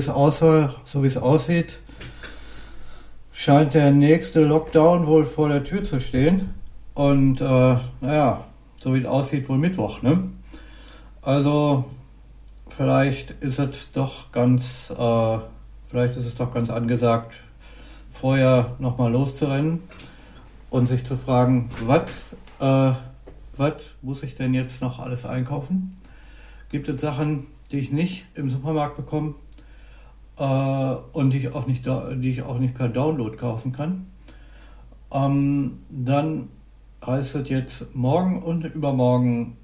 es aussah, so wie es aussieht, scheint der nächste Lockdown wohl vor der Tür zu stehen. Und äh, naja, so wie es aussieht, wohl Mittwoch, ne? Also, vielleicht ist es doch ganz, äh, vielleicht ist es doch ganz angesagt, vorher nochmal loszurennen und sich zu fragen, was äh, was muss ich denn jetzt noch alles einkaufen? gibt es Sachen, die ich nicht im Supermarkt bekomme und die ich, auch nicht, die ich auch nicht per Download kaufen kann. Ähm, dann heißt es jetzt morgen und übermorgen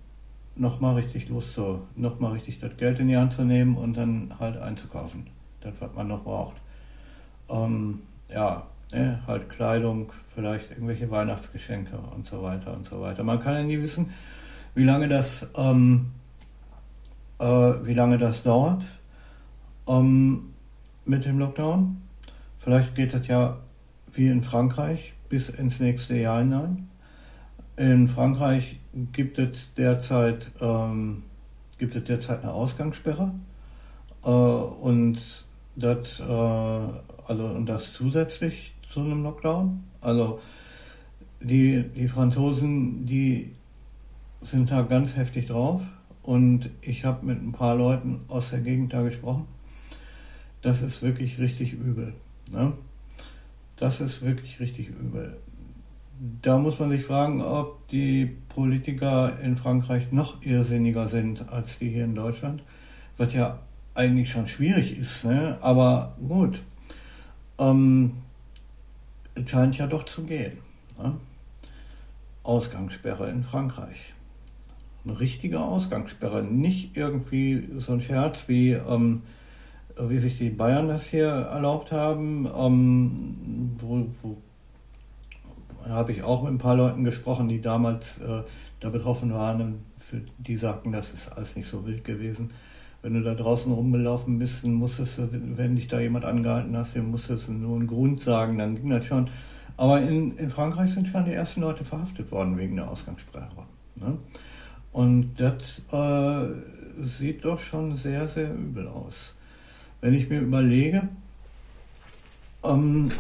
nochmal richtig los nochmal richtig das Geld in die Hand zu nehmen und dann halt einzukaufen. Das, was man noch braucht. Ähm, ja, ne, halt Kleidung, vielleicht irgendwelche Weihnachtsgeschenke und so weiter und so weiter. Man kann ja nie wissen, wie lange das ähm, äh, wie lange das dauert ähm, mit dem Lockdown. Vielleicht geht es ja wie in Frankreich bis ins nächste Jahr hinein. In Frankreich gibt es derzeit, ähm, gibt es derzeit eine Ausgangssperre äh, und, das, äh, also, und das zusätzlich zu einem Lockdown. Also die, die Franzosen, die sind da ganz heftig drauf. Und ich habe mit ein paar Leuten aus der Gegend da gesprochen. Das ist wirklich richtig übel. Ne? Das ist wirklich richtig übel. Da muss man sich fragen, ob die Politiker in Frankreich noch irrsinniger sind als die hier in Deutschland, was ja eigentlich schon schwierig ist. Ne? Aber gut, ähm, es scheint ja doch zu gehen. Ne? Ausgangssperre in Frankreich eine richtige Ausgangssperre, nicht irgendwie so ein Scherz wie, ähm, wie sich die Bayern das hier erlaubt haben, ähm, wo, wo habe ich auch mit ein paar Leuten gesprochen, die damals äh, da betroffen waren, für die sagten, das ist alles nicht so wild gewesen. Wenn du da draußen rumgelaufen bist, dann musstest du, wenn dich da jemand angehalten hast, dann musstest du nur einen Grund sagen, dann ging das schon. Aber in, in Frankreich sind schon die ersten Leute verhaftet worden wegen der Ausgangssperre. Ne? Und das äh, sieht doch schon sehr, sehr übel aus. Wenn ich mir überlege, ähm,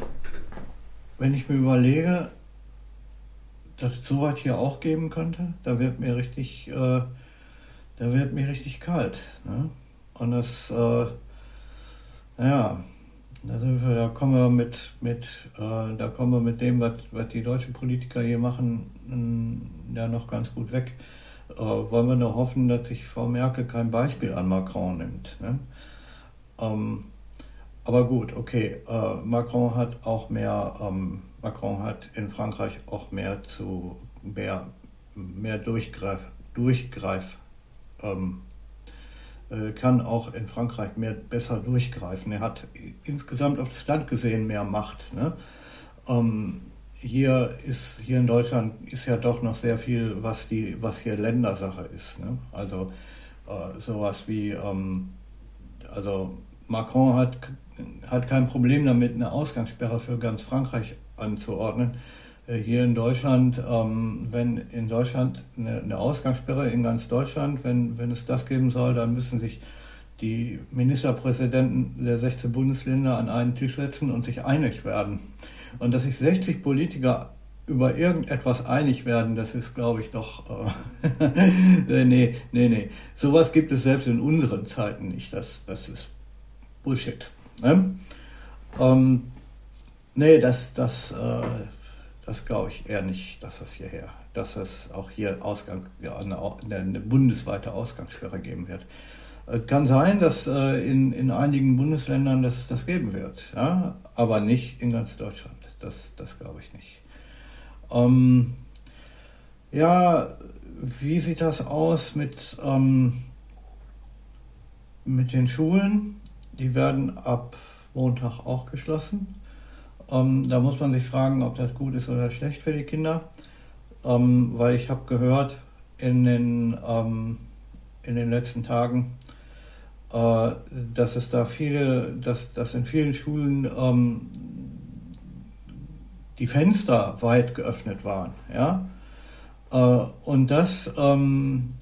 wenn ich mir überlege, dass es sowas hier auch geben könnte, da wird mir richtig, äh, da wird mir richtig kalt. Ne? Und das, äh, naja, da, wir, da kommen wir mit, mit äh, da kommen wir mit dem, was, was die deutschen Politiker hier machen, ja noch ganz gut weg äh, wollen wir nur hoffen, dass sich Frau Merkel kein Beispiel an Macron nimmt. Ne? Ähm, aber gut, okay, äh, Macron hat auch mehr, ähm, Macron hat in Frankreich auch mehr zu mehr, mehr Durchgreif, Durchgreif ähm, äh, kann auch in Frankreich mehr besser durchgreifen. Er hat insgesamt auf das Land gesehen mehr Macht. Ne? Ähm, hier ist hier in Deutschland ist ja doch noch sehr viel, was die, was hier Ländersache ist. Ne? Also äh, sowas wie, ähm, also Macron hat, hat kein Problem damit, eine Ausgangssperre für ganz Frankreich anzuordnen. Äh, hier in Deutschland, ähm, wenn in Deutschland eine, eine, Ausgangssperre in ganz Deutschland, wenn, wenn es das geben soll, dann müssen sich die Ministerpräsidenten der 16 Bundesländer an einen Tisch setzen und sich einig werden. Und dass sich 60 Politiker über irgendetwas einig werden, das ist, glaube ich, doch. Äh, nee, nee, nee. Sowas gibt es selbst in unseren Zeiten nicht. Das, das ist Bullshit. Ne? Ähm, nee, das, das, äh, das glaube ich eher nicht, dass das hierher, dass es auch hier Ausgang, ja, eine, eine bundesweite Ausgangssperre geben wird. Es kann sein, dass äh, in, in einigen Bundesländern das, das geben wird, ja? aber nicht in ganz Deutschland. Das, das glaube ich nicht. Ähm, Ja, wie sieht das aus mit, ähm, mit den Schulen? Die werden ab Montag auch geschlossen. Ähm, da muss man sich fragen, ob das gut ist oder schlecht für die Kinder. Ähm, weil ich habe gehört in den, ähm, in den letzten Tagen, äh, dass es da viele, dass, dass in vielen Schulen ähm, die Fenster weit geöffnet waren. Ja? Äh, und das, ähm,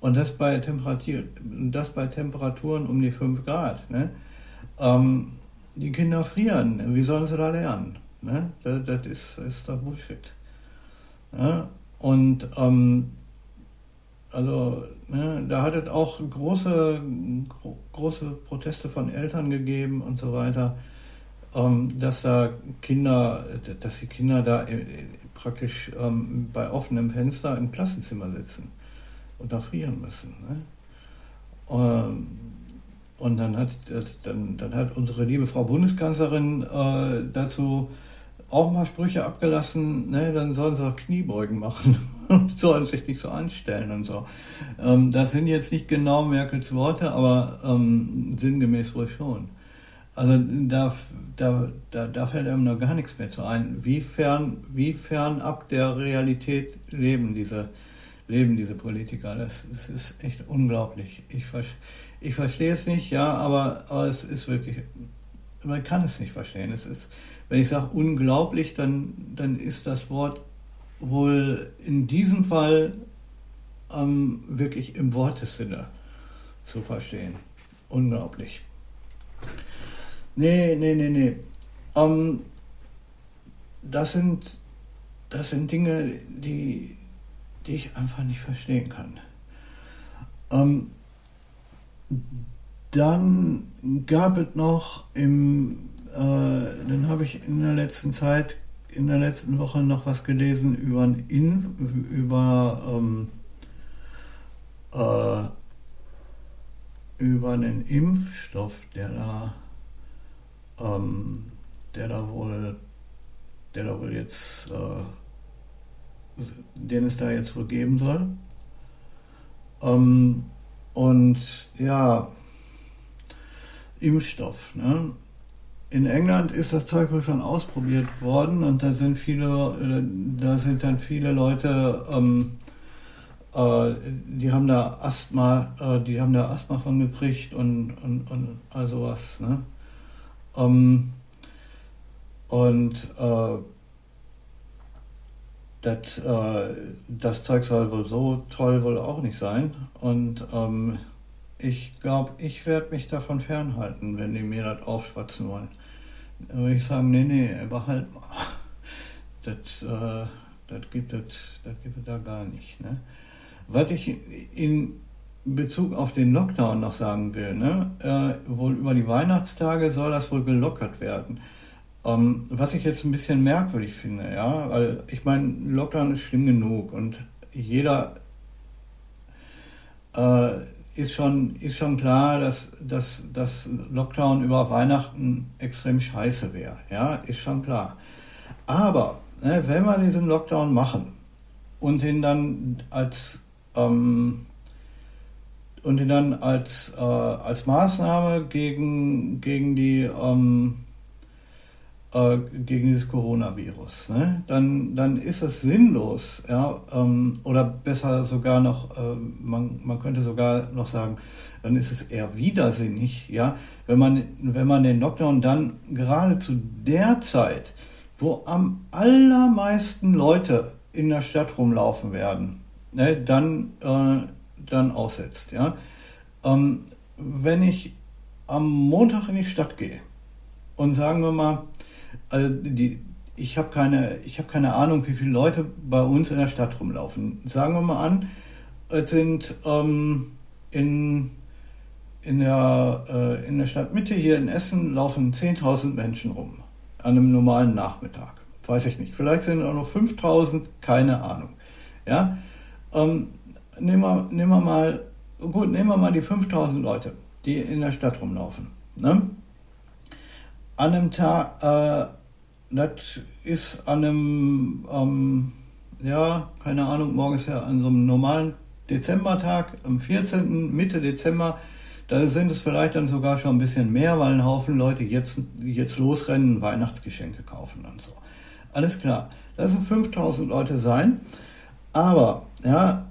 und das bei, Temperatur, das bei Temperaturen um die 5 Grad. Ne? Ähm, die Kinder frieren. Wie sollen sie da lernen? Ne? Das, das ist, ist doch Bullshit. Ja? Und ähm, also ne, da hat es auch große, gro große Proteste von Eltern gegeben und so weiter, ähm, dass da Kinder, dass die Kinder da äh, praktisch ähm, bei offenem Fenster im Klassenzimmer sitzen und da frieren müssen. Ne? Ähm, und dann hat, dann, dann hat unsere liebe Frau Bundeskanzlerin äh, dazu auch mal Sprüche abgelassen, ne, dann sollen sie auch Kniebeugen machen und sollen sich nicht so anstellen und so. Ähm, das sind jetzt nicht genau Merkels Worte, aber ähm, sinngemäß wohl schon. Also da, da, da, da fällt einem noch gar nichts mehr zu ein. Wie fern, wie fern ab der Realität leben diese, leben diese Politiker? Das, das ist echt unglaublich. Ich, ich verstehe es nicht, ja, aber, aber es ist wirklich, man kann es nicht verstehen. Es ist, wenn ich sage unglaublich, dann, dann ist das Wort wohl in diesem Fall ähm, wirklich im Wortesinne zu verstehen. Unglaublich. Nee, nee, nee, nee. Ähm, das, sind, das sind Dinge, die, die ich einfach nicht verstehen kann. Ähm, dann gab es noch im äh, dann habe ich in der letzten Zeit, in der letzten Woche noch was gelesen über, ein über, ähm, äh, über einen Impfstoff, der da, ähm, der da wohl, der da wohl jetzt, äh, den es da jetzt wohl geben soll. Ähm, und ja, Impfstoff. Ne? in England ist das Zeug wohl schon ausprobiert worden und da sind viele, da sind dann viele Leute, ähm, äh, die haben da Asthma, äh, die haben da Asthma von gekriegt und, und, und all sowas. Ne? Ähm, und äh, das, äh, das Zeug soll wohl so toll wohl auch nicht sein. Und ähm, ich glaube, ich werde mich davon fernhalten, wenn die mir das aufschwatzen wollen. Da würde ich sagen, nee, nee, behalt mal. Das, äh, das, gibt, es, das gibt da gar nicht. Ne? Was ich in Bezug auf den Lockdown noch sagen will, ne? Äh, wohl über die Weihnachtstage soll das wohl gelockert werden. Ähm, was ich jetzt ein bisschen merkwürdig finde, ja, weil ich meine, Lockdown ist schlimm genug und jeder äh, ist schon, ist schon klar, dass, dass, dass Lockdown über Weihnachten extrem scheiße wäre. Ja, ist schon klar. Aber ne, wenn wir diesen Lockdown machen und ihn dann als ähm, und ihn dann als, äh, als Maßnahme gegen, gegen die ähm, äh, gegen dieses Coronavirus, ne? dann, dann ist es sinnlos, ja, ähm, oder besser sogar noch, äh, man, man könnte sogar noch sagen, dann ist es eher widersinnig, ja, wenn man, wenn man den Lockdown dann gerade zu der Zeit, wo am allermeisten Leute in der Stadt rumlaufen werden, ne, dann, äh, dann aussetzt, ja. Ähm, wenn ich am Montag in die Stadt gehe und sagen wir mal, also die, ich habe keine, hab keine Ahnung, wie viele Leute bei uns in der Stadt rumlaufen. Sagen wir mal an, es sind ähm, in, in, der, äh, in der Stadtmitte hier in Essen laufen 10.000 Menschen rum an einem normalen Nachmittag. Weiß ich nicht. Vielleicht sind auch noch 5.000, keine Ahnung. Ja? Ähm, nehmen, wir, nehmen wir mal, gut, nehmen wir mal die 5.000 Leute, die in der Stadt rumlaufen. Ne? An einem Tag, äh, das ist an einem, ähm, ja, keine Ahnung, morgen ist ja an so einem normalen Dezembertag, am 14. Mitte Dezember, da sind es vielleicht dann sogar schon ein bisschen mehr, weil ein Haufen Leute jetzt, jetzt losrennen, Weihnachtsgeschenke kaufen und so. Alles klar. Das sind 5000 Leute sein. Aber, ja,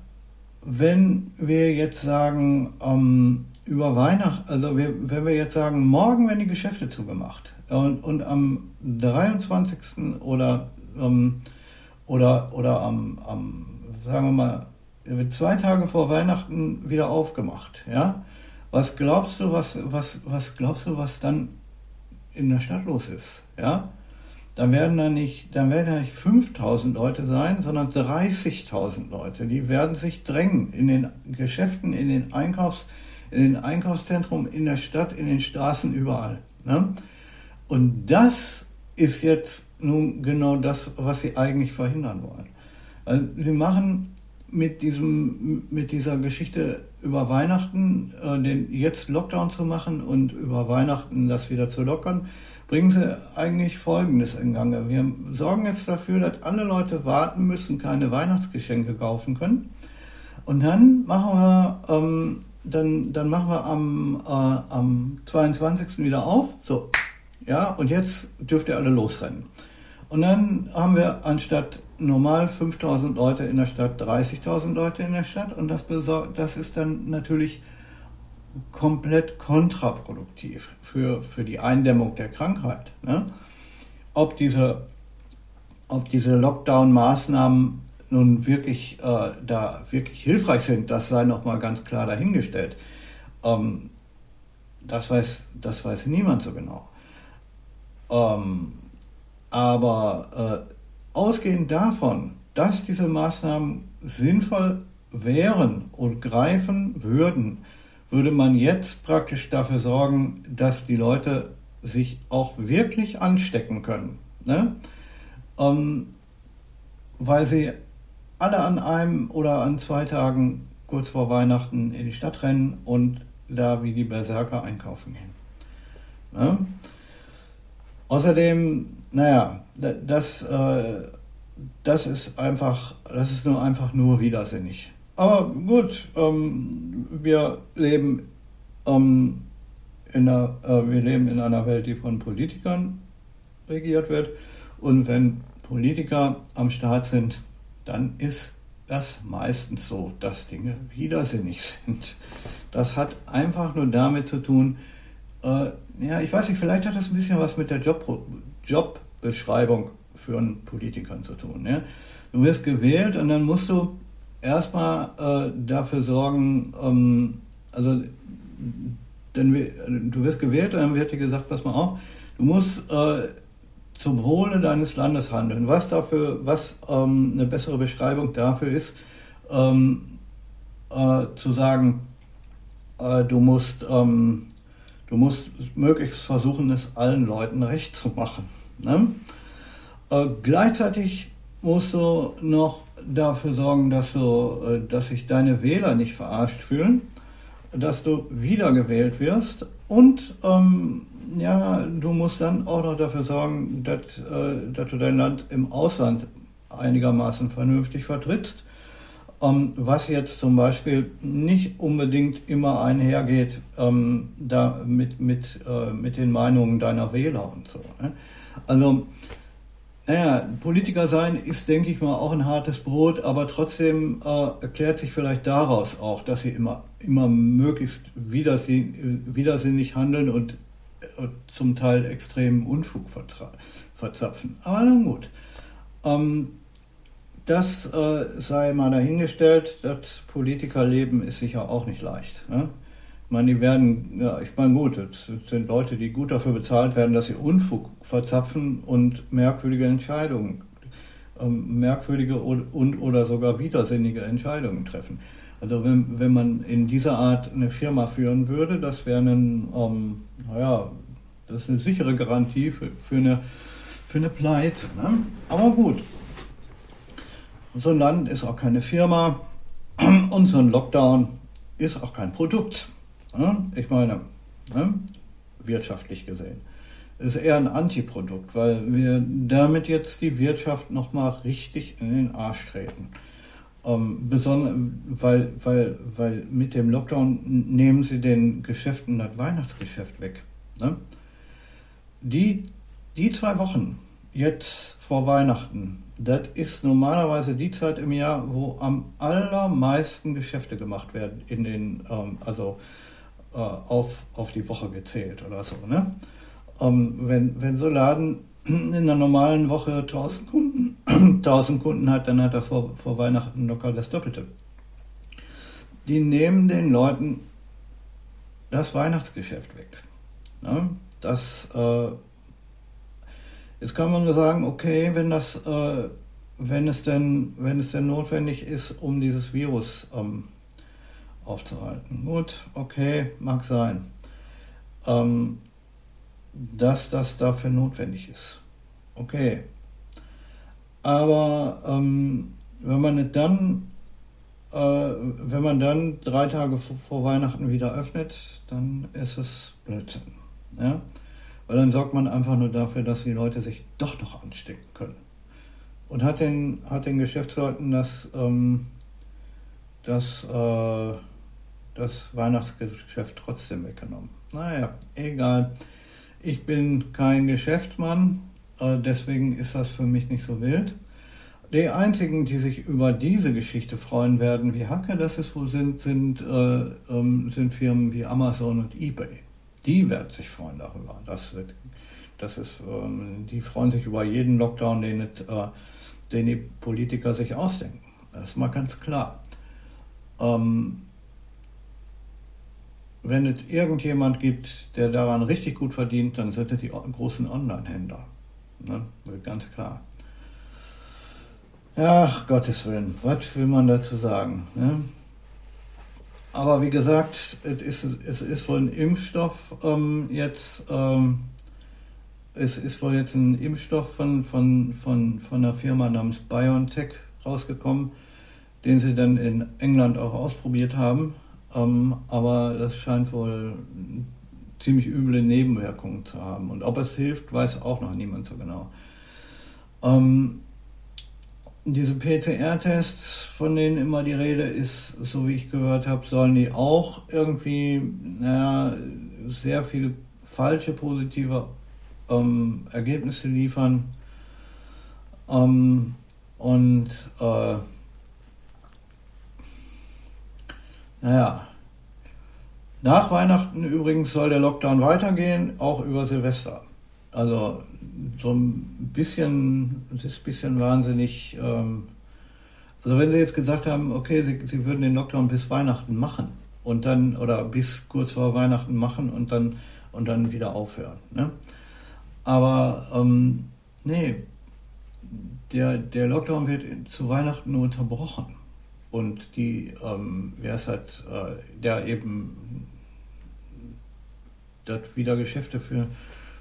wenn wir jetzt sagen, ähm, über Weihnachten, also wir, wenn wir jetzt sagen, morgen werden die Geschäfte zugemacht und, und am 23. oder, ähm, oder, oder am, am, sagen wir mal, zwei Tage vor Weihnachten wieder aufgemacht, ja? Was glaubst du, was, was, was glaubst du, was dann in der Stadt los ist, ja? Dann werden da nicht, dann werden da nicht 5000 Leute sein, sondern 30.000 Leute. Die werden sich drängen in den Geschäften, in den Einkaufs, in den Einkaufszentren, in der Stadt, in den Straßen, überall. Ne? Und das ist jetzt nun genau das, was sie eigentlich verhindern wollen. Also sie machen mit, diesem, mit dieser Geschichte über Weihnachten, äh, den jetzt Lockdown zu machen und über Weihnachten das wieder zu lockern, bringen sie eigentlich Folgendes in Gange. Wir sorgen jetzt dafür, dass alle Leute warten müssen, keine Weihnachtsgeschenke kaufen können. Und dann machen wir, ähm, dann, dann machen wir am, äh, am 22. wieder auf. So, ja, und jetzt dürft ihr alle losrennen. Und dann haben wir anstatt normal 5000 Leute in der Stadt 30.000 Leute in der Stadt und das, das ist dann natürlich komplett kontraproduktiv für, für die Eindämmung der Krankheit. Ne? Ob diese, ob diese Lockdown-Maßnahmen nun wirklich äh, da wirklich hilfreich sind, das sei nochmal ganz klar dahingestellt. Ähm, das, weiß, das weiß niemand so genau. Ähm, aber äh, ausgehend davon, dass diese Maßnahmen sinnvoll wären und greifen würden, würde man jetzt praktisch dafür sorgen, dass die Leute sich auch wirklich anstecken können. Ne? Ähm, weil sie alle an einem oder an zwei Tagen kurz vor Weihnachten in die Stadt rennen und da wie die Berserker einkaufen gehen. Ne? Außerdem, naja, das, äh, das ist einfach, das ist nur einfach nur widersinnig. Aber gut, ähm, wir leben ähm, in einer, äh, wir leben in einer Welt, die von Politikern regiert wird. Und wenn Politiker am Start sind, dann ist das meistens so, dass Dinge widersinnig sind. Das hat einfach nur damit zu tun, äh, ja, ich weiß nicht, vielleicht hat das ein bisschen was mit der Job, Jobbeschreibung für einen Politiker zu tun. Ja? Du wirst gewählt und dann musst du erstmal äh, dafür sorgen, ähm, also denn du wirst gewählt und dann wird dir gesagt, pass mal auf, du musst äh, zum Wohle deines Landes handeln. Was dafür, was ähm, eine bessere Beschreibung dafür ist, ähm, äh, zu sagen, äh, du musst ähm, Du musst möglichst versuchen, es allen Leuten recht zu machen. Ne? Äh, gleichzeitig musst du noch dafür sorgen, dass, du, äh, dass sich deine Wähler nicht verarscht fühlen, dass du wiedergewählt wirst und ähm, ja, du musst dann auch noch dafür sorgen, dass, äh, dass du dein Land im Ausland einigermaßen vernünftig vertrittst was jetzt zum Beispiel nicht unbedingt immer einhergeht ähm, da mit, mit, äh, mit den Meinungen deiner Wähler und so. Ne? Also, naja, Politiker sein ist, denke ich mal, auch ein hartes Brot, aber trotzdem äh, erklärt sich vielleicht daraus auch, dass sie immer, immer möglichst widersinnig handeln und äh, zum Teil extremen Unfug verzapfen. Aber nun gut. Ähm, das äh, sei mal dahingestellt. Das Politikerleben ist sicher auch nicht leicht. Ne? Ich meine, die werden, ja, ich meine, gut, es sind Leute, die gut dafür bezahlt werden, dass sie Unfug verzapfen und merkwürdige Entscheidungen, ähm, merkwürdige und, und, oder sogar widersinnige Entscheidungen treffen. Also wenn, wenn man in dieser Art eine Firma führen würde, das wäre ein, ähm, naja, das ist eine sichere Garantie für, für, eine, für eine Pleite. Ne? Aber gut, so ein Land ist auch keine Firma und so ein Lockdown ist auch kein Produkt. Ich meine, wirtschaftlich gesehen. ist eher ein Antiprodukt, weil wir damit jetzt die Wirtschaft nochmal richtig in den Arsch treten. Ähm, weil, weil, weil mit dem Lockdown nehmen sie den Geschäften das Weihnachtsgeschäft weg. Die, die zwei Wochen jetzt vor Weihnachten, das ist normalerweise die Zeit im Jahr, wo am allermeisten Geschäfte gemacht werden, in den, ähm, also äh, auf, auf die Woche gezählt oder so. Ne? Ähm, wenn, wenn so Laden in einer normalen Woche 1000 Kunden, 1000 Kunden hat, dann hat er vor, vor Weihnachten locker das Doppelte. Die nehmen den Leuten das Weihnachtsgeschäft weg. Ne? Das, äh, jetzt kann man nur sagen, okay, wenn das, äh, wenn es denn, wenn es denn notwendig ist, um dieses Virus ähm, aufzuhalten. Gut, okay, mag sein. Ähm, dass das dafür notwendig ist. Okay. Aber ähm, wenn man dann, äh, wenn man dann drei Tage vor, Weihnachten wieder öffnet, dann ist es Blödsinn. Ja? Weil dann sorgt man einfach nur dafür, dass die Leute sich doch noch anstecken können. Und hat den, hat den Geschäftsleuten das, ähm, das, äh, das Weihnachtsgeschäft trotzdem weggenommen. Naja, egal. Ich bin kein Geschäftsmann, äh, deswegen ist das für mich nicht so wild. Die einzigen, die sich über diese Geschichte freuen werden, wie Hacke das es wohl sind, sind, äh, ähm, sind Firmen wie Amazon und eBay. Die werden sich freuen darüber. Das, das ist, ähm, die freuen sich über jeden Lockdown, den, äh, den die Politiker sich ausdenken. Das ist mal ganz klar. Ähm, wenn es irgendjemand gibt, der daran richtig gut verdient, dann sind es die großen Online-Händler. Ne? Ganz klar. Ach, Gottes Willen, was will man dazu sagen? Ne? Aber wie gesagt, es ist, es ist wohl ein Impfstoff ähm, jetzt, ähm, es ist wohl jetzt ein Impfstoff von, von, von, von einer Firma namens BioNTech rausgekommen, den sie dann in England auch ausprobiert haben. Ähm, aber das scheint wohl ziemlich üble Nebenwirkungen zu haben. Und ob es hilft, weiß auch noch niemand so genau. Ähm, diese PCR-Tests, von denen immer die Rede ist, so wie ich gehört habe, sollen die auch irgendwie naja, sehr viele falsche positive ähm, Ergebnisse liefern. Ähm, und äh, naja, nach Weihnachten übrigens soll der Lockdown weitergehen, auch über Silvester. Also so ein bisschen, es ist ein bisschen wahnsinnig. Ähm, also wenn Sie jetzt gesagt haben, okay, Sie, Sie würden den Lockdown bis Weihnachten machen und dann oder bis kurz vor Weihnachten machen und dann und dann wieder aufhören. Ne? Aber ähm, nee, der, der Lockdown wird zu Weihnachten nur unterbrochen und die, ähm, wer es hat, äh, der eben das wieder Geschäfte für,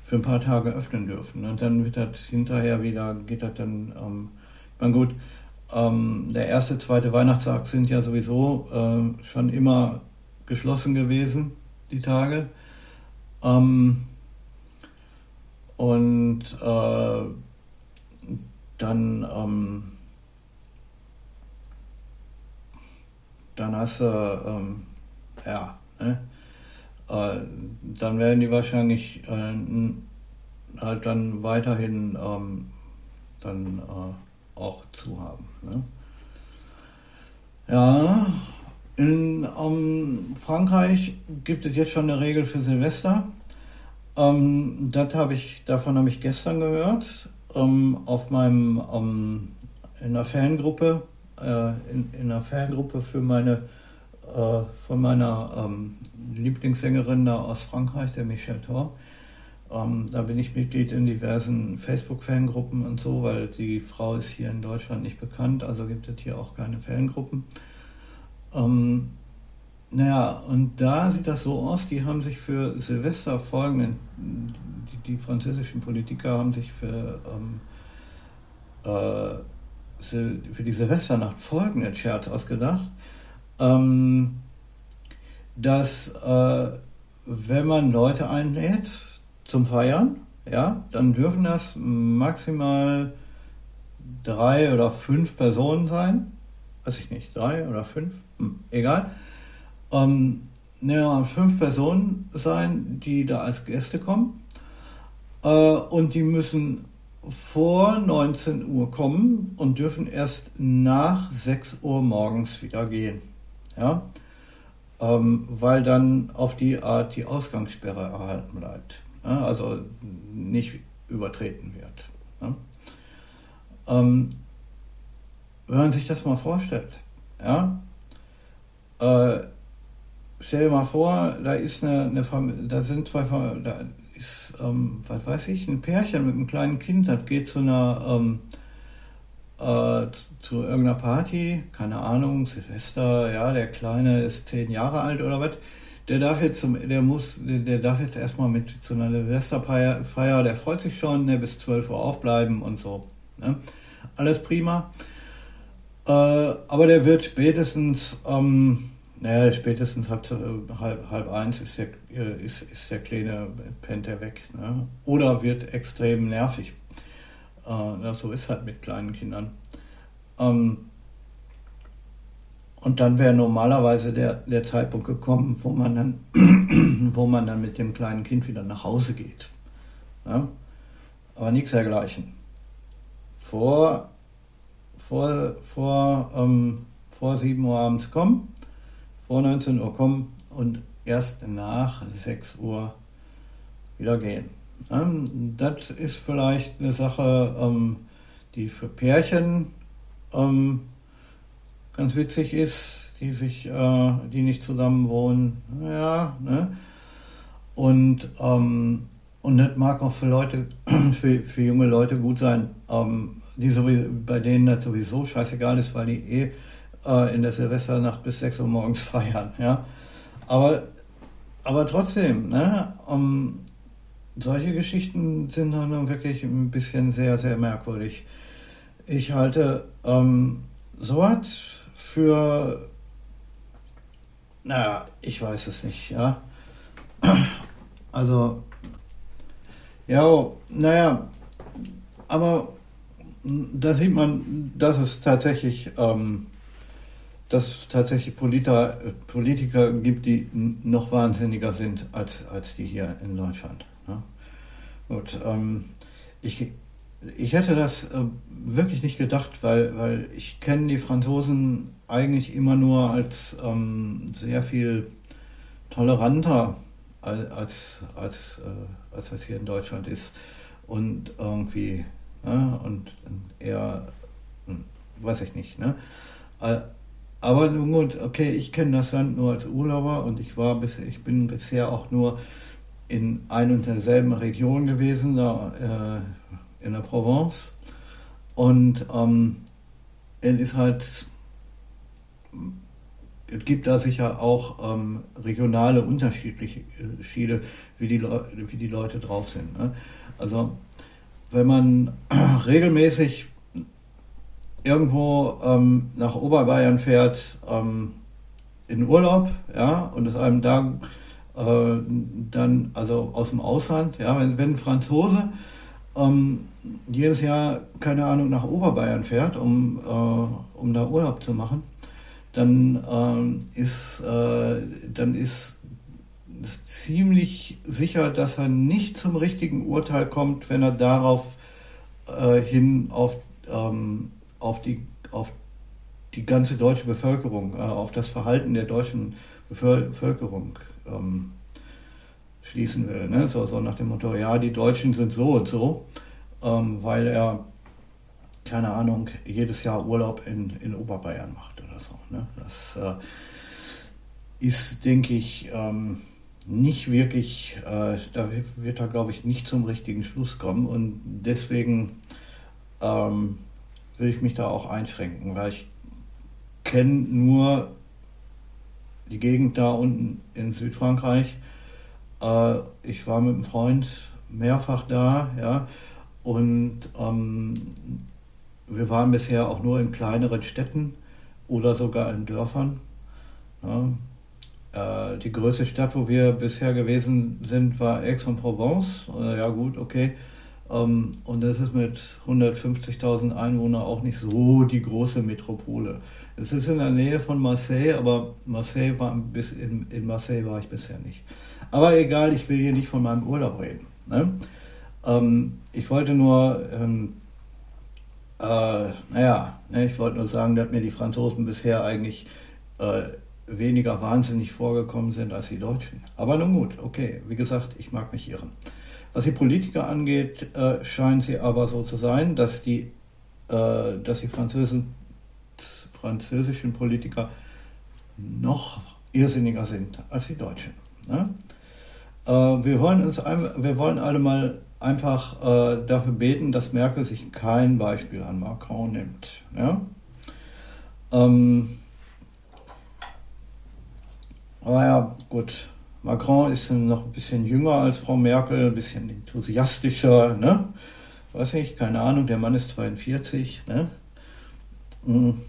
für ein paar Tage öffnen dürfen. Und dann wird das hinterher wieder, geht das dann, ähm, ich meine gut, ähm, der erste, zweite Weihnachtstag sind ja sowieso äh, schon immer geschlossen gewesen, die Tage. Ähm, und äh, dann ähm, dann hast du, ähm, ja, ne? Äh, dann werden die wahrscheinlich äh, halt dann weiterhin ähm, dann äh, auch zu haben. Ne? Ja, in ähm, Frankreich gibt es jetzt schon eine Regel für Silvester. Ähm, das habe ich, davon habe ich gestern gehört ähm, auf meinem ähm, in der Fangruppe äh, in, in, einer Fangruppe für meine, äh, von meiner ähm, Lieblingssängerin da aus Frankreich, der Michel Thor. Ähm, da bin ich Mitglied in diversen Facebook-Fangruppen und so, weil die Frau ist hier in Deutschland nicht bekannt, also gibt es hier auch keine Fangruppen. Ähm, naja, und da sieht das so aus, die haben sich für Silvester folgenden, die, die französischen Politiker haben sich für ähm, äh, für die Silvesternacht folgenden Scherz ausgedacht, ähm, dass äh, wenn man Leute einlädt zum Feiern, ja, dann dürfen das maximal drei oder fünf Personen sein. Weiß ich nicht, drei oder fünf, hm, egal. Ähm, ja, fünf Personen sein, die da als Gäste kommen. Äh, und die müssen vor 19 Uhr kommen und dürfen erst nach 6 Uhr morgens wieder gehen. Ja? Ähm, weil dann auf die Art die Ausgangssperre erhalten bleibt. Ja? Also nicht übertreten wird. Ja? Ähm, wenn man sich das mal vorstellt, ja, äh, stell dir mal vor, da ist eine, eine Familie, da sind zwei Familien, da ist, ähm, was weiß ich, ein Pärchen mit einem kleinen Kind, das geht zu einer, ähm, äh, zu irgendeiner Party, keine Ahnung, Silvester, ja, der Kleine ist zehn Jahre alt oder was, der darf jetzt zum, der muss, der, der darf jetzt erstmal mit zu einer Silvesterfeier, der freut sich schon, ne, bis 12 Uhr aufbleiben und so. Ne? Alles prima. Äh, aber der wird spätestens, ähm, naja, spätestens halb, halb, halb eins ist der, äh, ist, ist der Kleine, pennt er weg. Ne? Oder wird extrem nervig. Äh, so ist halt mit kleinen Kindern. Ähm, und dann wäre normalerweise der, der Zeitpunkt gekommen, wo man, dann, wo man dann mit dem kleinen Kind wieder nach Hause geht. Ja? Aber nichts dergleichen. Vor, vor, vor, ähm, vor 7 Uhr abends kommen, vor 19 Uhr kommen und erst nach 6 Uhr wieder gehen. Ähm, das ist vielleicht eine Sache, ähm, die für Pärchen ähm, ganz witzig ist, die sich, äh, die nicht zusammen wohnen. Ja, ne? Und, und das mag auch für Leute, für, für junge Leute gut sein, die sowieso, bei denen das sowieso scheißegal ist, weil die eh äh, in der Silvesternacht bis 6 Uhr morgens feiern. Ja? Aber, aber trotzdem, ne? Um, solche Geschichten sind dann wirklich ein bisschen sehr, sehr merkwürdig. Ich halte ähm, sowas für, naja, ich weiß es nicht, ja. Also, ja, naja, aber da sieht man, dass es tatsächlich, ähm, dass es tatsächlich Politiker, Politiker gibt, die noch wahnsinniger sind als, als die hier in Deutschland. Gut, ähm, ich, ich hätte das äh, wirklich nicht gedacht, weil, weil ich kenne die Franzosen eigentlich immer nur als ähm, sehr viel toleranter als, als, als, äh, als das hier in Deutschland ist. Und irgendwie, ne, und eher, hm, weiß ich nicht, ne? Äh, aber gut, okay, ich kenne das Land nur als Urlauber und ich war bis, ich bin bisher auch nur in ein und derselben Region gewesen, da äh, in der Provence. Und ähm, es ist halt es gibt da sicher auch ähm, regionale Unterschiede, wie die, wie die Leute drauf sind. Ne? Also wenn man regelmäßig irgendwo ähm, nach Oberbayern fährt, ähm, in Urlaub, ja, und es einem da äh, dann, also aus dem Ausland, ja, wenn, wenn ein Franzose ähm, jedes Jahr, keine Ahnung, nach Oberbayern fährt, um, äh, um da Urlaub zu machen, dann ähm, ist, äh, dann ist es ziemlich sicher, dass er nicht zum richtigen Urteil kommt, wenn er darauf äh, hin auf, ähm, auf, die, auf die ganze deutsche Bevölkerung, äh, auf das Verhalten der deutschen Bevölkerung ähm, schließen will. Ne? So, so, nach dem Motto, ja, die Deutschen sind so und so, ähm, weil er, keine Ahnung, jedes Jahr Urlaub in, in Oberbayern macht oder so. Ne? Das äh, ist, denke ich, ähm, nicht wirklich, äh, da wird er, glaube ich, nicht zum richtigen Schluss kommen und deswegen ähm, will ich mich da auch einschränken, weil ich kenne nur die Gegend da unten in Südfrankreich. Äh, ich war mit einem Freund mehrfach da, ja, und ähm, wir waren bisher auch nur in kleineren Städten oder sogar in Dörfern. Ja. äh, die größte Stadt, wo wir bisher gewesen sind, war Aix-en-Provence. Äh, ja gut, okay. Ähm, und das ist mit 150.000 Einwohnern auch nicht so die große Metropole. Es ist in der Nähe von Marseille, aber Marseille war bis in, in Marseille war ich bisher nicht. Aber egal, ich will hier nicht von meinem Urlaub reden. Ne? Ähm, ich wollte nur, ähm, äh, naja, ne, ich wollte nur sagen, dass mir die Franzosen bisher eigentlich äh, weniger wahnsinnig vorgekommen sind als die Deutschen. Aber nun gut, okay, wie gesagt, ich mag mich irren. Was die Politiker angeht, äh, scheint sie aber so zu sein, dass die, äh, dass die Französen, französischen Politiker noch irrsinniger sind als die Deutschen. Ne? Äh, wir, wollen uns wir wollen alle mal einfach äh, dafür beten, dass Merkel sich kein Beispiel an Macron nimmt. Ja? Ähm, aber ja, gut. Macron ist noch ein bisschen jünger als Frau Merkel, ein bisschen enthusiastischer, ne? Weiß ich, keine Ahnung, der Mann ist 42, ne? Mhm.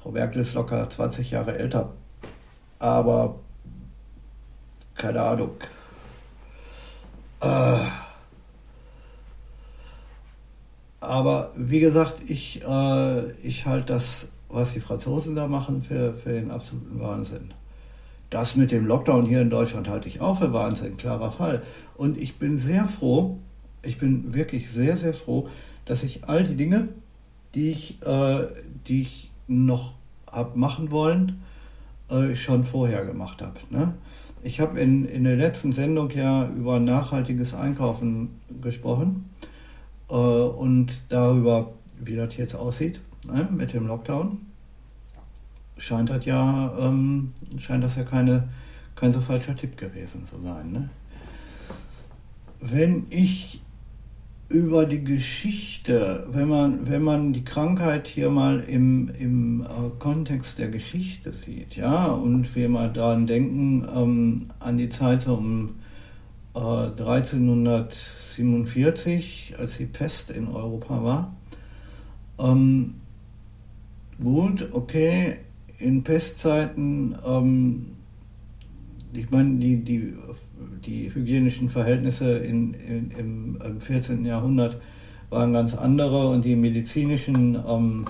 Frau Merkel ist locker 20 Jahre älter. Aber keine Ahnung. Äh, aber wie gesagt, ich, äh, ich halte das, was die Franzosen da machen, für, für den absoluten Wahnsinn. Das mit dem Lockdown hier in Deutschland halte ich auch für Wahnsinn, klarer Fall. Und ich bin sehr froh, ich bin wirklich sehr, sehr froh, dass ich all die Dinge, die ich, äh, die ich noch habe machen wollen, äh, schon vorher gemacht habe. Ne? Ich habe in, in der letzten Sendung ja über nachhaltiges Einkaufen gesprochen äh, und darüber, wie das jetzt aussieht ne, mit dem Lockdown. Scheint das ja, ähm, scheint das ja keine, kein so falscher Tipp gewesen zu sein. Ne? Wenn ich über die Geschichte, wenn man, wenn man die Krankheit hier mal im, im äh, Kontext der Geschichte sieht, ja, und wir mal daran denken, ähm, an die Zeit um äh, 1347, als die Pest in Europa war. Ähm, gut, okay, in Pestzeiten, ähm, ich meine, die, die die hygienischen Verhältnisse in, in, im, im 14. Jahrhundert waren ganz andere und die medizinischen ähm,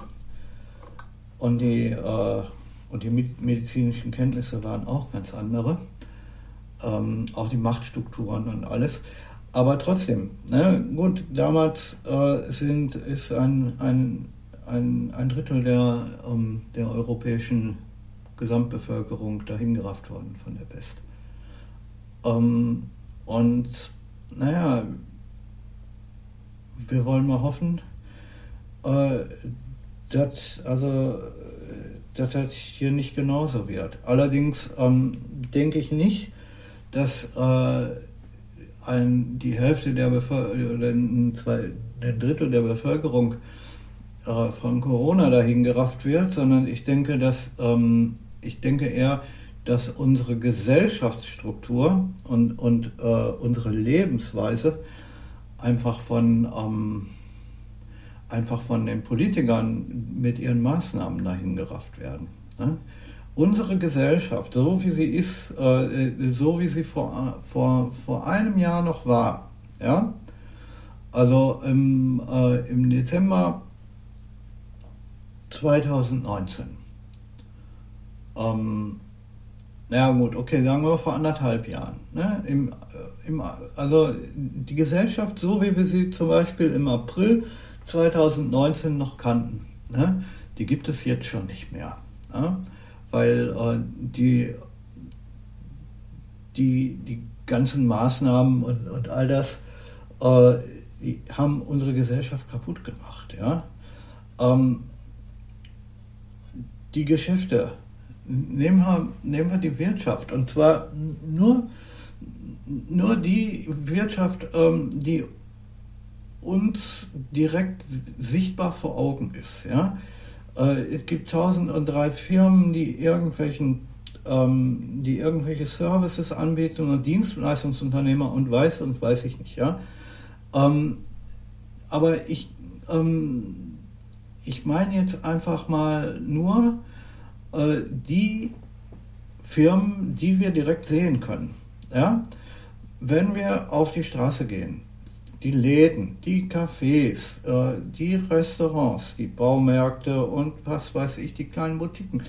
und die, äh, und die medizinischen Kenntnisse waren auch ganz andere. Ähm, auch die Machtstrukturen und alles. Aber trotzdem, ne, gut, damals äh, sind, ist ein, ein, ein, ein Drittel der, ähm, der europäischen Gesamtbevölkerung dahingerafft worden von der Pest. Ähm, und naja, wir wollen mal hoffen, äh, dass also, das hier nicht genauso wird. Allerdings ähm, denke ich nicht, dass äh, ein, die Hälfte der Bevölkerung oder ein, ein Drittel der Bevölkerung äh, von Corona dahin gerafft wird, sondern ich denke, dass ähm, ich denke eher, dass unsere Gesellschaftsstruktur und, und äh, unsere Lebensweise einfach von, ähm, einfach von den Politikern mit ihren Maßnahmen dahin gerafft werden. Ne? Unsere Gesellschaft, so wie sie ist, äh, so wie sie vor, vor, vor einem Jahr noch war, ja, also im, äh, im Dezember 2019, ähm, ja gut, okay, sagen wir vor anderthalb Jahren. Ne? Im, äh, im, also die Gesellschaft, so wie wir sie zum Beispiel im April 2019 noch kannten, ne? die gibt es jetzt schon nicht mehr. Ne? Weil äh, die, die, die ganzen Maßnahmen und, und all das äh, haben unsere Gesellschaft kaputt gemacht. Ja? Ähm, die Geschäfte nehmen wir, nehmen wir die Wirtschaft. Und zwar nur, nur die Wirtschaft, ähm, die uns direkt sichtbar vor Augen ist. Ja? Äh, es gibt tausend und drei Firmen, die irgendwelchen ähm, die irgendwelche Services anbieten und Dienstleistungsunternehmer und weiß und weiß ich nicht, ja. Ähm, aber ich, ähm, ich meine jetzt einfach mal nur äh, die Firmen, die wir direkt sehen können. Ja? Wenn wir auf die Straße gehen, die Läden, die Cafés, äh, die Restaurants, die Baumärkte und was weiß ich, die kleinen Boutiquen,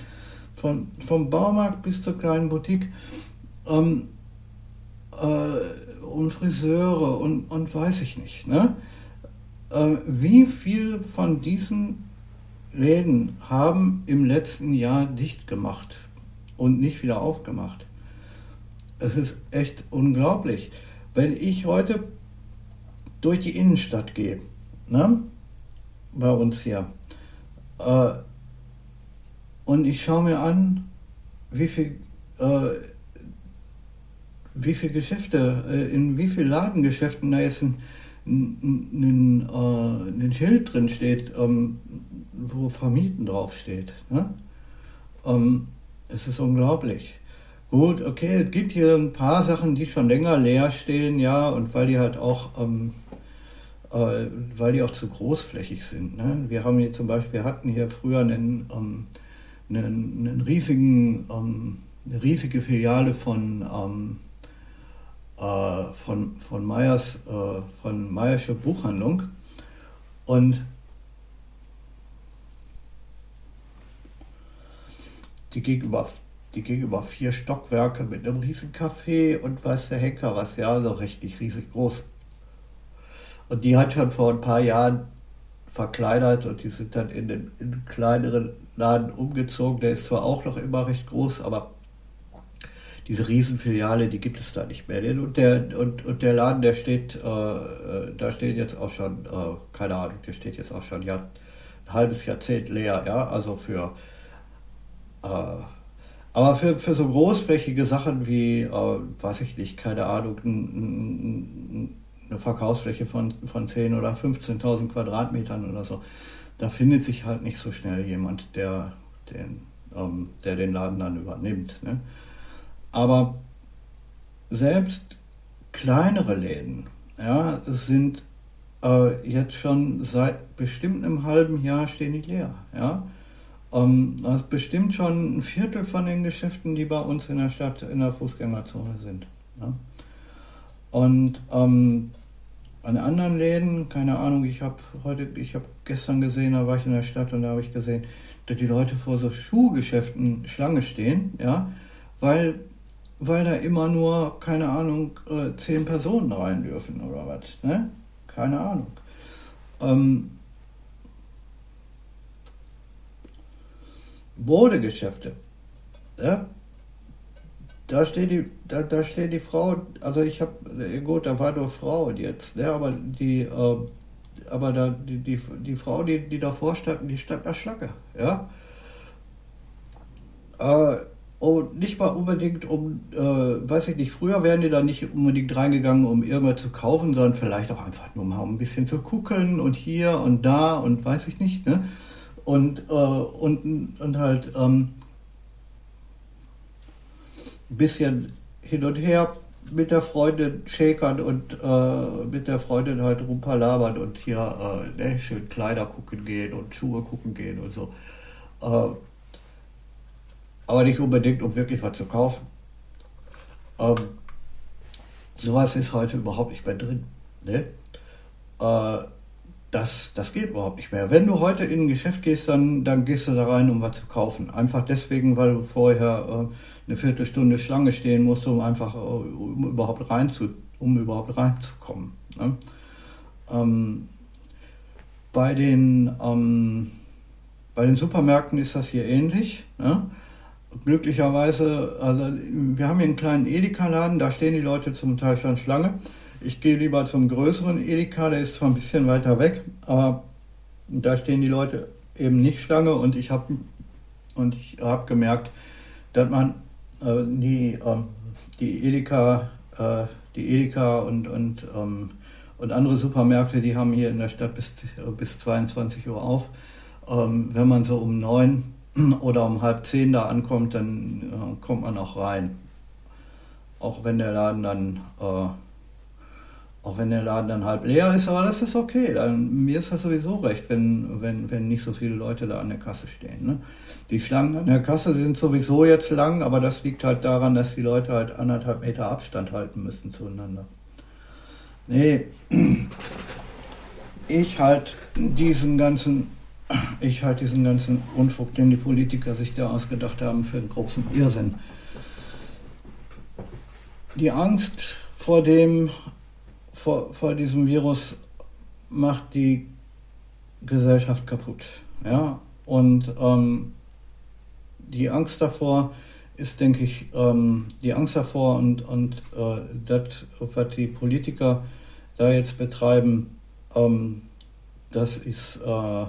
von, vom Baumarkt bis zur kleinen Boutique ähm, äh, und Friseure und, und weiß ich nicht. Ne? Äh, wie viel von diesen Läden haben im letzten Jahr dicht gemacht und nicht wieder aufgemacht? Es ist echt unglaublich. Wenn ich heute durch die Innenstadt gehe, ne, bei uns hier, äh, und ich schaue mir an, wie viel, äh, wie viele Geschäfte, äh, in wie vielen Ladengeschäften da jetzt ein, ein, ein, äh, ein Schild drin steht, ähm, wo Vermieten draufsteht. Ne? Ähm, es ist unglaublich. Gut, okay, es gibt hier ein paar Sachen, die schon länger leer stehen, ja, und weil die halt auch, ähm, äh, weil die auch zu großflächig sind. Ne? Wir haben hier zum Beispiel, hatten hier früher einen, ähm, einen, einen riesigen, ähm, eine riesige Filiale von, ähm, äh, von, von Meyers, äh, von Meyersche Buchhandlung. Und die gegenüber, die gegenüber vier Stockwerke mit einem riesigen Café und weiß der Henker was, ja, so richtig riesig groß. Und die hat schon vor ein paar Jahren verkleinert und die sind dann in den, in kleineren Laden umgezogen. Der ist zwar auch noch immer recht groß, aber diese Riesenfiliale, die gibt es da nicht mehr. Und der, und, und der Laden, der steht, äh, äh da steht jetzt auch schon, äh, keine Ahnung, der steht jetzt auch schon ja, ein halbes Jahrzehnt leer, ja, also für, aber für, für so großflächige Sachen wie, äh, weiß ich nicht, keine Ahnung, ein, eine Verkaufsfläche von, von 10.000 oder 15.000 Quadratmetern oder so. Da findet sich halt nicht so schnell jemand, der den, ähm, der den Laden dann übernimmt. Ne? Aber selbst kleinere Läden ja, sind äh, jetzt schon seit bestimmt einem halben Jahr stehen die leer. Ja? Ähm, das ist bestimmt schon ein Viertel von den Geschäften, die bei uns in der Stadt in der Fußgängerzone sind. Ja? Und ähm, an anderen Läden, keine Ahnung, ich habe heute, ich habe gestern gesehen, da war ich in der Stadt und da habe ich gesehen, dass die Leute vor so Schuhgeschäften Schlange stehen, ja, weil, weil da immer nur, keine Ahnung, äh, zehn Personen rein dürfen oder was, ne? Keine Ahnung. Ähm, Modegeschäfte. Ja? da steht die, da, da steht die Frau, also ich habe, gut, da war nur Frau jetzt, ne, aber die, äh, aber da, die, die, die Frau, die, die davor stand, die stand da Schlange, ja. Äh, und nicht mal unbedingt um, äh, weiß ich nicht, früher wären die da nicht unbedingt reingegangen, um irgendwas zu kaufen, sondern vielleicht auch einfach nur mal ein bisschen zu gucken und hier und da und weiß ich nicht, ne? Und, äh, und, und halt, ähm, ein bisschen hin und her mit der Freundin schäkern und äh, mit der Freundin halt rumpalabern und hier äh, ne, schön Kleider gucken gehen und Schuhe gucken gehen und so. Äh, aber nicht unbedingt, um wirklich was zu kaufen. Ähm, sowas ist heute überhaupt nicht mehr drin. Ne? Das, das geht überhaupt nicht mehr. Wenn du heute in ein Geschäft gehst, dann, dann gehst du da rein, um was zu kaufen. Einfach deswegen, weil du vorher äh, eine Viertelstunde Schlange stehen musst, um einfach äh, um überhaupt rein zu, um überhaupt reinzukommen. Ne? Ähm, bei, den, ähm, bei den Supermärkten ist das hier ähnlich. Ne? Glücklicherweise, also wir haben hier einen kleinen Edeka-Laden, da stehen die Leute zum Teil schon Schlange. Ich gehe lieber zum größeren Edeka, der ist zwar ein bisschen weiter weg, aber da stehen die Leute eben nicht Schlange und ich habe und ich habe gemerkt, dass man äh, die, äh, die Edeka, äh, die Edeka und, und, ähm, und andere Supermärkte, die haben hier in der Stadt bis, bis 22 Uhr auf. Ähm, wenn man so um neun oder um halb zehn da ankommt, dann äh, kommt man auch rein. Auch wenn der Laden dann äh, Auch wenn der Laden dann halb leer ist, aber das ist okay. Dann, mir ist das sowieso recht, wenn, wenn, wenn nicht so viele Leute da an der Kasse stehen. Ne? Die Schlangen an der Kasse sind sowieso jetzt lang, aber das liegt halt daran, dass die Leute halt anderthalb Meter Abstand halten müssen zueinander. Nee, ich halt diesen ganzen, ich halte diesen ganzen Unfug, den die Politiker sich da ausgedacht haben, für einen großen Irrsinn. Die Angst vor dem, vor, vor diesem Virus macht die Gesellschaft kaputt. Ja? Und ähm, die Angst davor ist, denke ich, ähm, die Angst davor und, und äh, das, was die Politiker da jetzt betreiben, ähm, das ist, äh,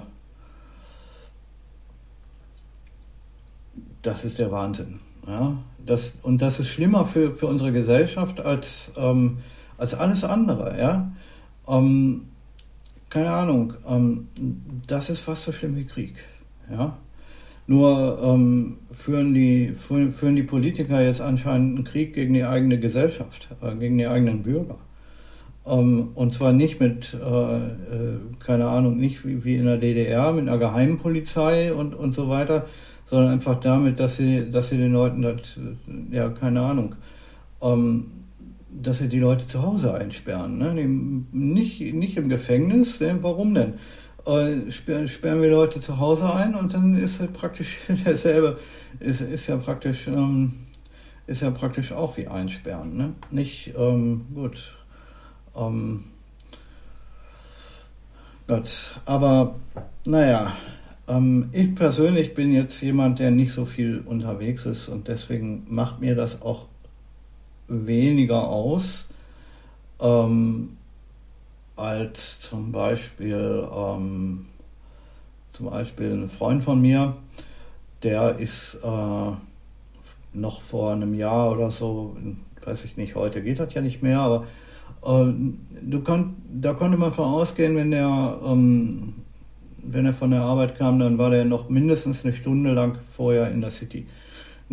das ist der Wahnsinn. Ja? Das, und das ist schlimmer für, für unsere Gesellschaft als, ähm, als alles andere. Ja? Ähm, keine Ahnung, ähm, das ist fast so schlimm wie Krieg. Ja? Nur ähm, führen, die, führen die Politiker jetzt anscheinend einen Krieg gegen die eigene Gesellschaft, äh, gegen die eigenen Bürger. Ähm, und zwar nicht mit, äh, äh, keine Ahnung, nicht wie, wie, in der DDR mit einer Geheimpolizei und, und so weiter, sondern einfach damit, dass sie, dass sie den Leuten das, ja, keine Ahnung, ähm, dass sie die Leute zu Hause einsperren. Ne? Nicht, nicht im Gefängnis, ne? warum denn? Äh, sperren wir Leute zu Hause ein und dann ist halt praktisch derselbe, ist, ist ja praktisch, ähm, ist ja praktisch auch wie einsperren. Ne? Nicht, ähm, gut, ähm, Gott, aber naja, ähm, ich persönlich bin jetzt jemand, der nicht so viel unterwegs ist und deswegen macht mir das auch weniger aus ähm, als zum Beispiel, ähm, zum Beispiel ein Freund von mir, der ist äh, noch vor einem Jahr oder so, weiß ich nicht, heute geht das ja nicht mehr, aber ähm, du kon, da konnte man von ausgehen, wenn er, ähm, wenn er von der Arbeit kam, dann war der noch mindestens eine Stunde lang vorher in der City.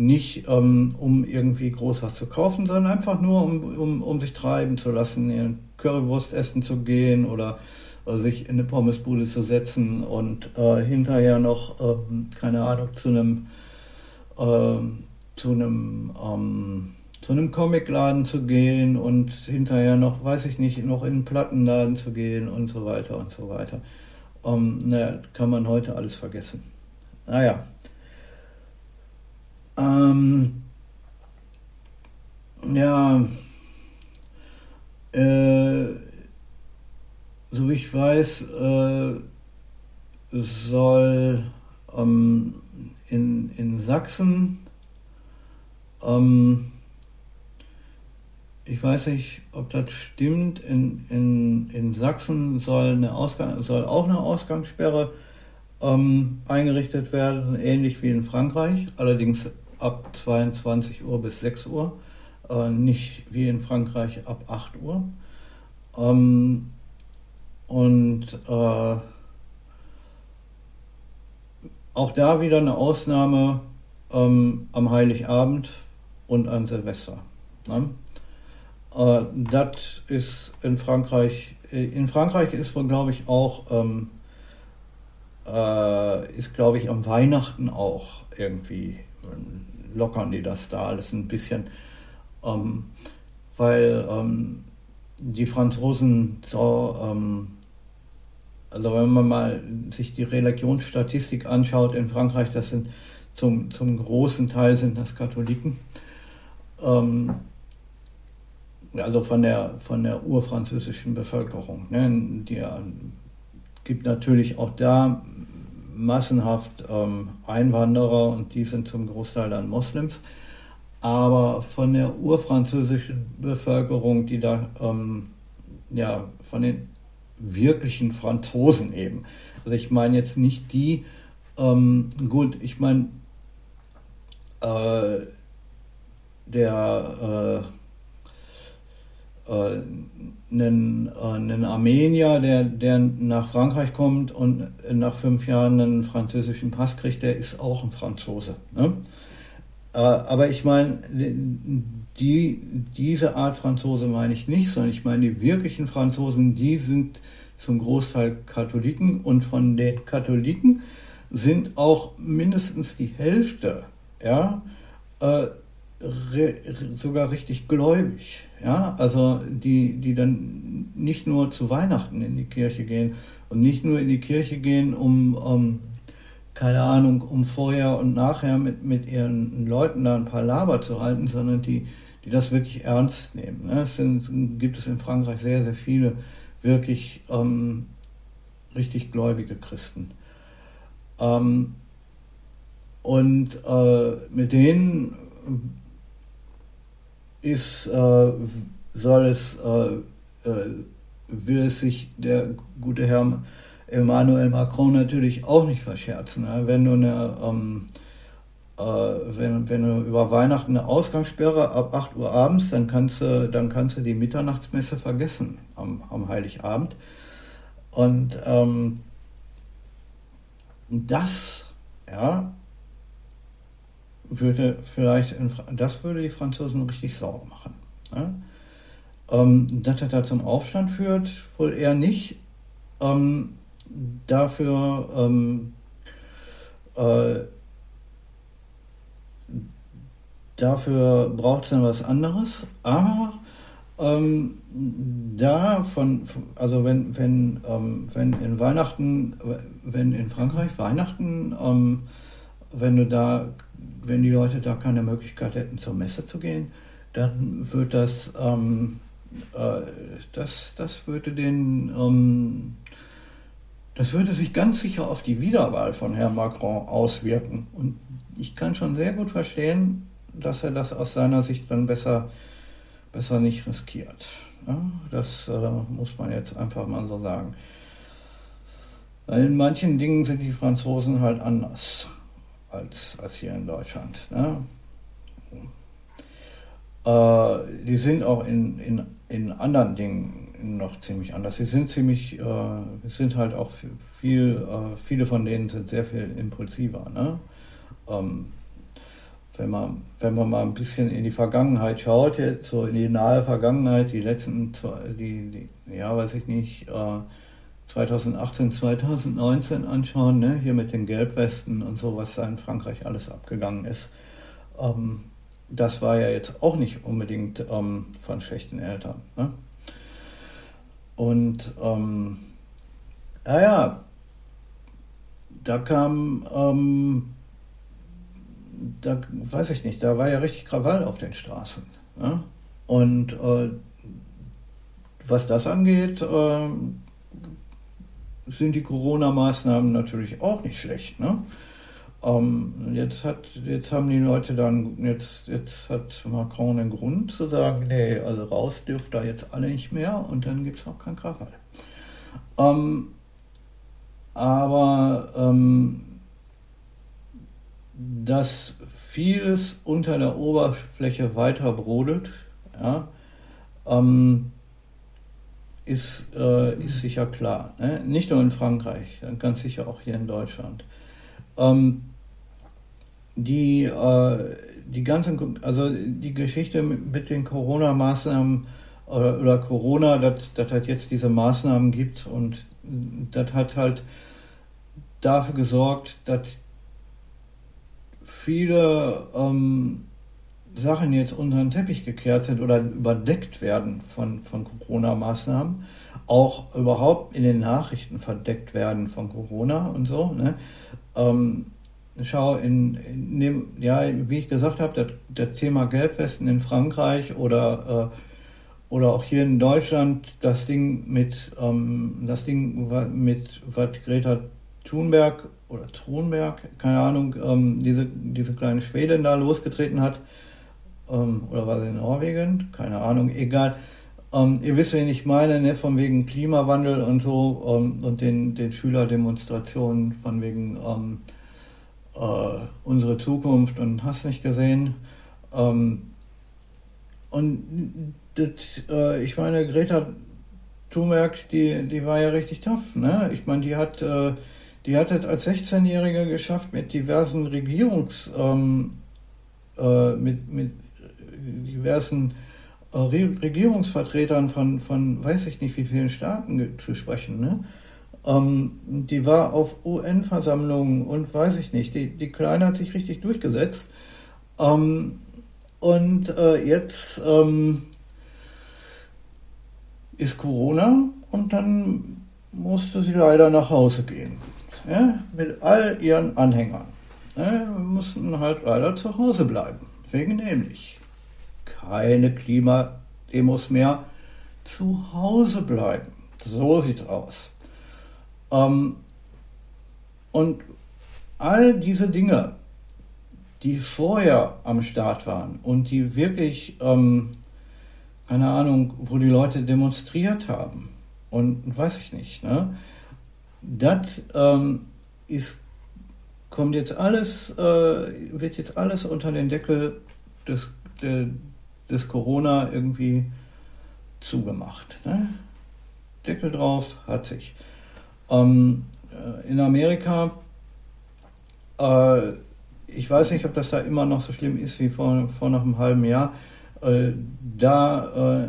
Nicht ähm, um irgendwie groß was zu kaufen, sondern einfach nur, um, um, um sich treiben zu lassen, in Currywurst essen zu gehen oder äh, sich in eine Pommesbude zu setzen und äh, hinterher noch, äh, keine Ahnung, zu einem, äh, zu einem, ähm, zu einem Comicladen zu gehen und hinterher noch, weiß ich nicht, noch in einen Plattenladen zu gehen und so weiter und so weiter. Ähm, naja, kann man heute alles vergessen. Naja. Ähm, ja, äh, so wie ich weiß, äh, soll ähm, in, in Sachsen ähm, ich weiß nicht, ob das stimmt, in, in, in Sachsen soll, eine Ausgang, soll auch eine Ausgangssperre ähm, eingerichtet werden, ähnlich wie in Frankreich, allerdings ab 22 Uhr bis 6 Uhr, äh, nicht wie in Frankreich ab 8 Uhr. Ähm, und äh, auch da wieder eine Ausnahme ähm, am Heiligabend und an Silvester. Ne? Äh, das ist in Frankreich, äh, in Frankreich ist wohl, glaube ich, auch, ähm, äh, ist, glaube ich, am Weihnachten auch irgendwie, lockern die das da alles ein bisschen, ähm, weil ähm, die Franzosen so, ähm, also wenn man mal sich die Religionsstatistik anschaut in Frankreich, das sind zum, zum großen Teil sind das Katholiken. Ähm, also von der, von der urfranzösischen Bevölkerung. Ne? Die äh, gibt natürlich auch da massenhaft ähm, Einwanderer und die sind zum Großteil dann Moslems. Aber von der urfranzösischen Bevölkerung, die da, ähm, ja, von den wirklichen Franzosen eben. Also ich meine jetzt nicht die, ähm, gut, ich meine, äh, der äh, einen, äh, einen Armenier, der, der nach Frankreich kommt und nach fünf Jahren einen französischen Pass kriegt, der ist auch ein Franzose. Ne? Äh, aber ich meine, die, diese Art Franzose meine ich nicht, sondern ich meine die wirklichen Franzosen, die sind zum Großteil Katholiken und von den Katholiken sind auch mindestens die Hälfte, ja, äh, re, sogar richtig gläubig. Ja, also die, die dann nicht nur zu Weihnachten in die Kirche gehen und nicht nur in die Kirche gehen, um, um keine Ahnung, um vorher und nachher mit, mit ihren Leuten da ein paar Laber zu halten, sondern die, die das wirklich ernst nehmen. Ne? Es sind, gibt es in Frankreich sehr, sehr viele wirklich ähm, richtig gläubige Christen. Ähm, und äh, mit denen ist, äh, soll es, äh, äh will es sich der gute Herr Emmanuel Macron natürlich auch nicht verscherzen. Ne? Wenn du eine ähm, äh, wenn, wenn du über Weihnachten eine Ausgangssperre ab 8 Uhr abends, dann kannst du, dann kannst du die Mitternachtsmesse vergessen am, am Heiligabend. Und ähm, das, ja, würde vielleicht, das würde die Franzosen richtig sauer machen. Ne? Ähm, dass er da zum Aufstand führt, wohl eher nicht. Ähm, dafür ähm, äh, dafür braucht es dann was anderes. Aber ähm, da von, also wenn, wenn, ähm, wenn in Weihnachten, wenn in Frankreich Weihnachten, ähm, wenn du da, wenn die Leute da keine Möglichkeit hätten, zur Messe zu gehen, dann wird das, ähm, äh, das, das würde den, ähm, das würde sich ganz sicher auf die Wiederwahl von Herrn Macron auswirken. Und ich kann schon sehr gut verstehen, dass er das aus seiner Sicht dann besser, besser nicht riskiert. Ja, das äh, muss man jetzt einfach mal so sagen. In manchen Dingen sind die Franzosen halt anders als, als hier in Deutschland. Ne? Äh, die sind auch in, in, in anderen Dingen noch ziemlich anders. Sie sind ziemlich, äh, sind halt auch viel, äh, viele von denen sind sehr viel impulsiver. Ne? Ähm, wenn man, wenn man mal ein bisschen in die Vergangenheit schaut, jetzt so in die nahe Vergangenheit, die letzten, die, die ja, weiß ich nicht, 2018, äh, 2019 anschauen, ne? hier mit den Gelbwesten und so, was da in Frankreich alles abgegangen ist. Ähm, das war ja jetzt auch nicht unbedingt ähm, von schlechten Eltern. Ne? Und ähm, naja, da kam ähm, da weiß ich nicht, da war ja richtig Krawall auf den Straßen. Ja? Und äh, was das angeht, äh, sind die Corona-Maßnahmen natürlich auch nicht schlecht. Ne? Ähm, jetzt, hat, jetzt haben die Leute dann, jetzt, jetzt hat Macron den Grund zu sagen, nee, also raus dürft da jetzt alle nicht mehr und dann gibt es auch kein Krawall. Ähm, aber ähm, dass vieles unter der Oberfläche weiter brodelt, ja, ähm, ist, äh, ist sicher klar. Ne? Nicht nur in Frankreich, ganz sicher auch hier in Deutschland. Ähm, die, äh, die ganze, also die Geschichte mit den Corona-Maßnahmen oder, oder Corona, dass das halt jetzt diese Maßnahmen gibt und das hat halt dafür gesorgt, dass viele ähm, Sachen jetzt unter den Teppich gekehrt sind oder überdeckt werden von, von Corona-Maßnahmen, auch überhaupt in den Nachrichten verdeckt werden von Corona und so. Ne? Ähm, schau, in, in dem, ja, wie ich gesagt habe, das, Thema Gelbwesten in Frankreich oder, äh, oder auch hier in Deutschland, das Ding mit, ähm, das Ding mit, was Greta Thunberg oder Thunberg, keine Ahnung, ähm, diese, diese kleine Schwedin da losgetreten hat. Ähm, oder war sie in Norwegen? Keine Ahnung, egal. Ähm, ihr wisst, wen ich meine, ne, von wegen Klimawandel und so ähm, und den, den Schülerdemonstrationen von wegen ähm, äh, unsere Zukunft und hast nicht gesehen. Ähm, und das, äh, ich meine, Greta Thunberg, die, die war ja richtig tough. Ne? Ich meine, die hat äh, die hat es als 16-Jährige geschafft, mit diversen Regierungs, ähm, äh, mit, mit diversen äh, Regierungsvertretern von, von weiß ich nicht wie vielen Staaten zu sprechen. Ne? Ähm, die war auf UN-Versammlungen und weiß ich nicht. Die, die Kleine hat sich richtig durchgesetzt. Ähm, und äh, jetzt ähm, ist Corona und dann musste sie leider nach Hause gehen. Ja, mit all ihren Anhängern. Ja, mussten halt leider zu Hause bleiben. Wegen nämlich keine Klimademos mehr zu Hause bleiben. So sieht's aus. Ähm, und all diese Dinge, die vorher am Start waren und die wirklich, ähm, keine Ahnung, wo die Leute demonstriert haben und weiß ich nicht, ne? das ähm, ist, kommt jetzt alles, äh, wird jetzt alles unter den Deckel des, de, des Corona irgendwie zugemacht. Ne? Deckel drauf, hat sich. Ähm, äh, in Amerika, äh, ich weiß nicht, ob das da immer noch so schlimm ist wie vor, vor noch einem halben Jahr. Äh, da äh,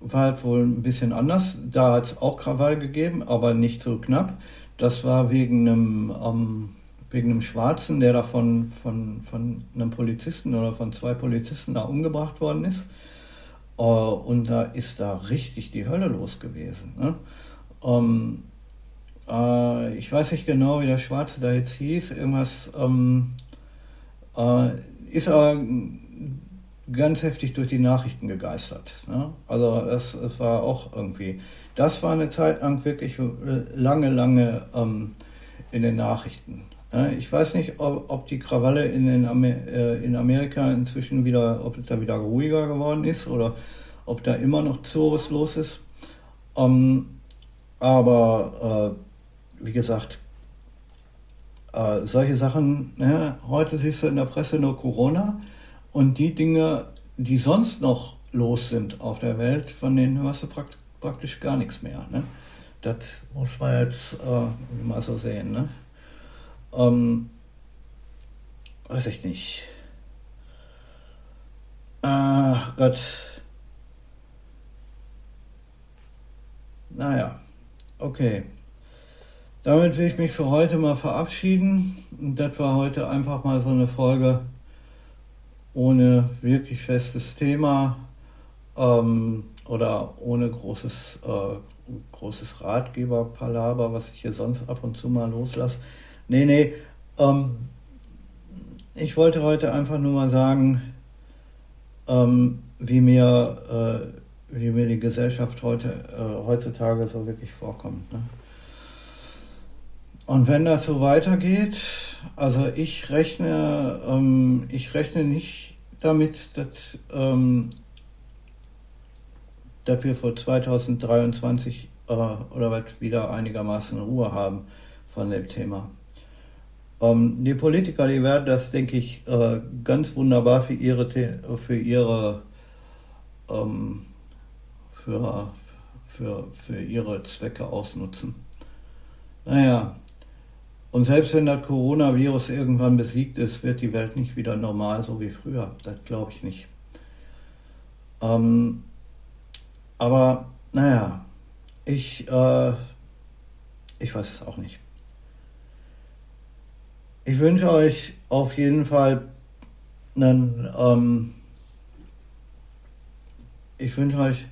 war halt wohl ein bisschen anders. Da hat es auch Krawall gegeben, aber nicht so knapp. Das war wegen einem, ähm, wegen einem Schwarzen, der da von, von, von einem Polizisten oder von zwei Polizisten da umgebracht worden ist. Äh, und da ist da richtig die Hölle los gewesen. Ne? Ähm, äh, ich weiß nicht genau, wie der Schwarze da jetzt hieß, irgendwas, ähm, äh, ist aber ganz heftig durch die Nachrichten gegeistert. Ne? Also das, das, war auch irgendwie, das war eine Zeit lang wirklich lange, lange ähm, in den Nachrichten. Ne? Ich weiß nicht, ob, ob die Krawalle in, den Amer äh, in Amerika inzwischen wieder, ob es da wieder ruhiger geworden ist oder ob da immer noch Zores los ist. Ähm, aber äh, wie gesagt, äh, solche Sachen, ne, heute siehst du in der Presse nur Corona und die Dinge, die sonst noch los sind auf der Welt, von denen hörst du prakt praktisch gar nichts mehr. Ne? Das muss man jetzt äh, mal so sehen. Ne? Ähm, weiß ich nicht. Ach Gott. Naja, okay. Damit will ich mich für heute mal verabschieden. Das war heute einfach mal so eine Folge ohne wirklich festes Thema ähm, oder ohne großes, äh, großes Ratgeberpalaber, was ich hier sonst ab und zu mal loslasse. Nee, nee. Ähm, ich wollte heute einfach nur mal sagen, ähm, wie, mir, äh, wie mir die Gesellschaft heute, äh, heutzutage so wirklich vorkommt. Ne? Und wenn das so weitergeht, also ich rechne, ähm, ich rechne nicht damit, dass, ähm, dass wir vor 2023 äh, oder was wieder einigermaßen Ruhe haben von dem Thema. Ähm, die Politiker, die werden das, denke ich, äh, ganz wunderbar für ihre, für ihre, ähm, für, für, für ihre Zwecke ausnutzen. Naja, und selbst wenn das Coronavirus irgendwann besiegt ist, wird die Welt nicht wieder normal, so wie früher. Das glaube ich nicht. Ähm, aber naja, ich, äh, ich weiß es auch nicht. Ich wünsche euch auf jeden Fall einen, ähm, ich wünsche euch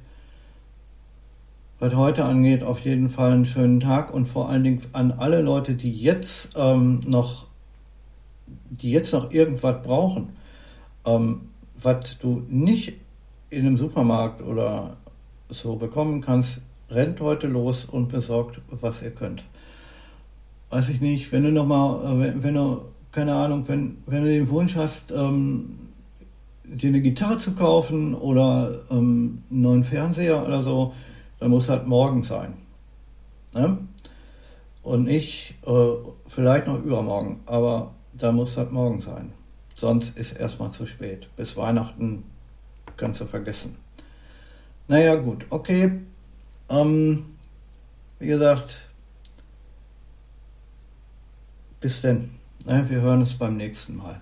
was heute angeht, auf jeden Fall einen schönen Tag und vor allen Dingen an alle Leute, die jetzt ähm, noch, die jetzt noch irgendwas brauchen, ähm, was du nicht in einem Supermarkt oder so bekommen kannst, rennt heute los und besorgt, was ihr könnt. Weiß ich nicht, wenn du nochmal, äh, wenn, wenn du, keine Ahnung, wenn, wenn du den Wunsch hast, ähm, dir eine Gitarre zu kaufen oder ähm, einen neuen Fernseher oder so, dann muss halt morgen sein. Ne? Und nicht äh, vielleicht noch übermorgen, aber da muss halt morgen sein. Sonst ist erstmal zu spät. Bis Weihnachten kannst du vergessen. Naja, gut, okay. Ähm, wie gesagt, bis denn. Wir hören uns beim nächsten Mal.